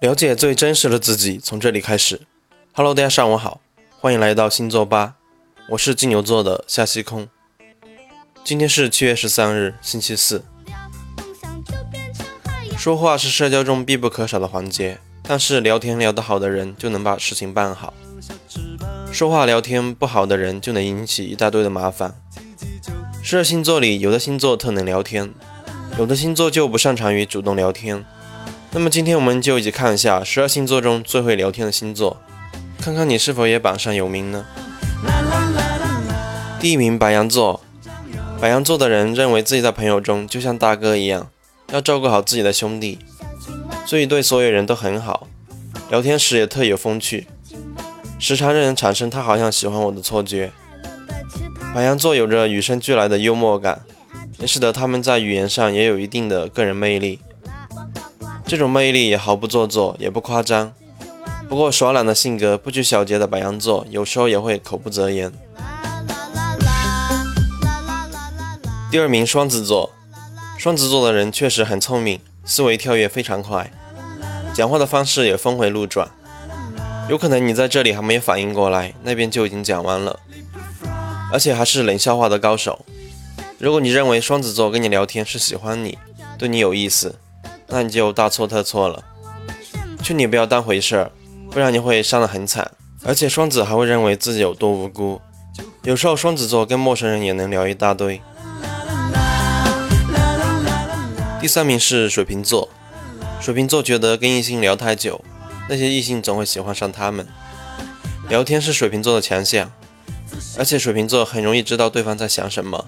了解最真实的自己，从这里开始。Hello，大家上午好，欢迎来到星座吧，我是金牛座的夏西空。今天是七月十三日，星期四。说话是社交中必不可少的环节，但是聊天聊得好的人就能把事情办好，说话聊天不好的人就能引起一大堆的麻烦。十二星座里，有的星座特能聊天，有的星座就不擅长于主动聊天。那么今天我们就一起看一下十二星座中最会聊天的星座，看看你是否也榜上有名呢？第一名白羊座，白羊座的人认为自己在朋友中就像大哥一样，要照顾好自己的兄弟，所以对所有人都很好，聊天时也特有风趣，时常让人产生他好像喜欢我的错觉。白羊座有着与生俱来的幽默感，也使得他们在语言上也有一定的个人魅力。这种魅力也毫不做作，也不夸张。不过耍懒的性格、不拘小节的白羊座，有时候也会口不择言。第二名，双子座。双子座的人确实很聪明，思维跳跃非常快，讲话的方式也峰回路转。有可能你在这里还没有反应过来，那边就已经讲完了，而且还是冷笑话的高手。如果你认为双子座跟你聊天是喜欢你，对你有意思，那你就大错特错了，劝你不要当回事儿，不然你会伤得很惨。而且双子还会认为自己有多无辜，有时候双子座跟陌生人也能聊一大堆。第三名是水瓶座，水瓶座觉得跟异性聊太久，那些异性总会喜欢上他们。聊天是水瓶座的强项，而且水瓶座很容易知道对方在想什么，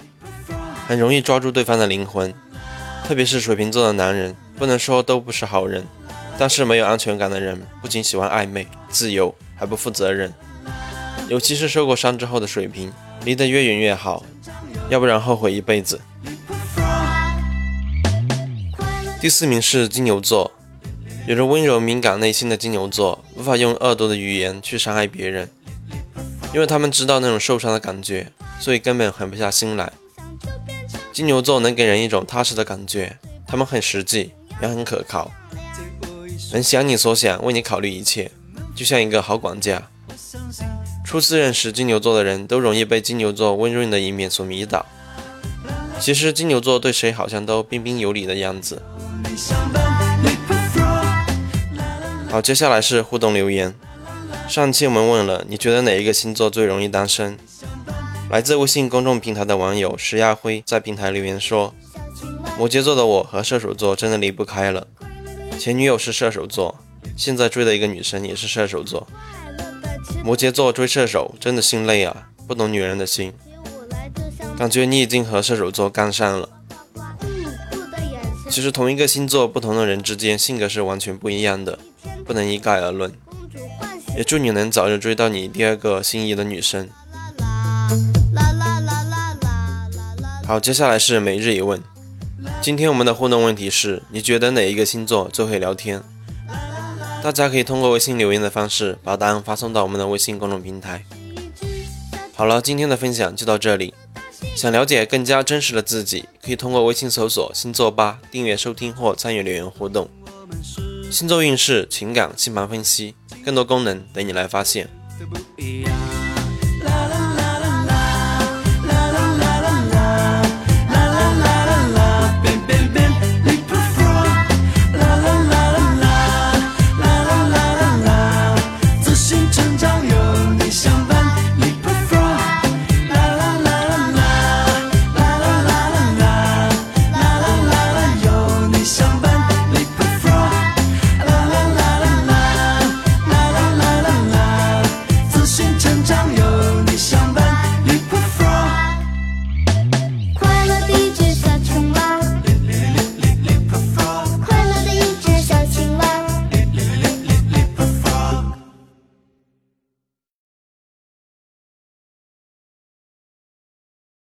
很容易抓住对方的灵魂。特别是水瓶座的男人，不能说都不是好人，但是没有安全感的人，不仅喜欢暧昧、自由，还不负责任。尤其是受过伤之后的水瓶，离得越远越好，要不然后悔一辈子。第四名是金牛座，有着温柔敏感内心的金牛座，无法用恶毒的语言去伤害别人，因为他们知道那种受伤的感觉，所以根本狠不下心来。金牛座能给人一种踏实的感觉，他们很实际，也很可靠，能想你所想，为你考虑一切，就像一个好管家。初次认识金牛座的人都容易被金牛座温润的一面所迷倒。其实金牛座对谁好像都彬彬有礼的样子。好，接下来是互动留言。上期我们问了，你觉得哪一个星座最容易单身？来自微信公众平台的网友石亚辉在平台留言说：“摩羯座的我和射手座真的离不开了。前女友是射手座，现在追的一个女生也是射手座。摩羯座追射手真的心累啊，不懂女人的心。感觉你已经和射手座干上了。其实同一个星座，不同的人之间性格是完全不一样的，不能一概而论。也祝你能早日追到你第二个心仪的女生。”好，接下来是每日一问。今天我们的互动问题是：你觉得哪一个星座最会聊天？大家可以通过微信留言的方式把答案发送到我们的微信公众平台。好了，今天的分享就到这里。想了解更加真实的自己，可以通过微信搜索“星座吧”订阅收听或参与留言互动。星座运势、情感、星盘分析，更多功能等你来发现。上有你相伴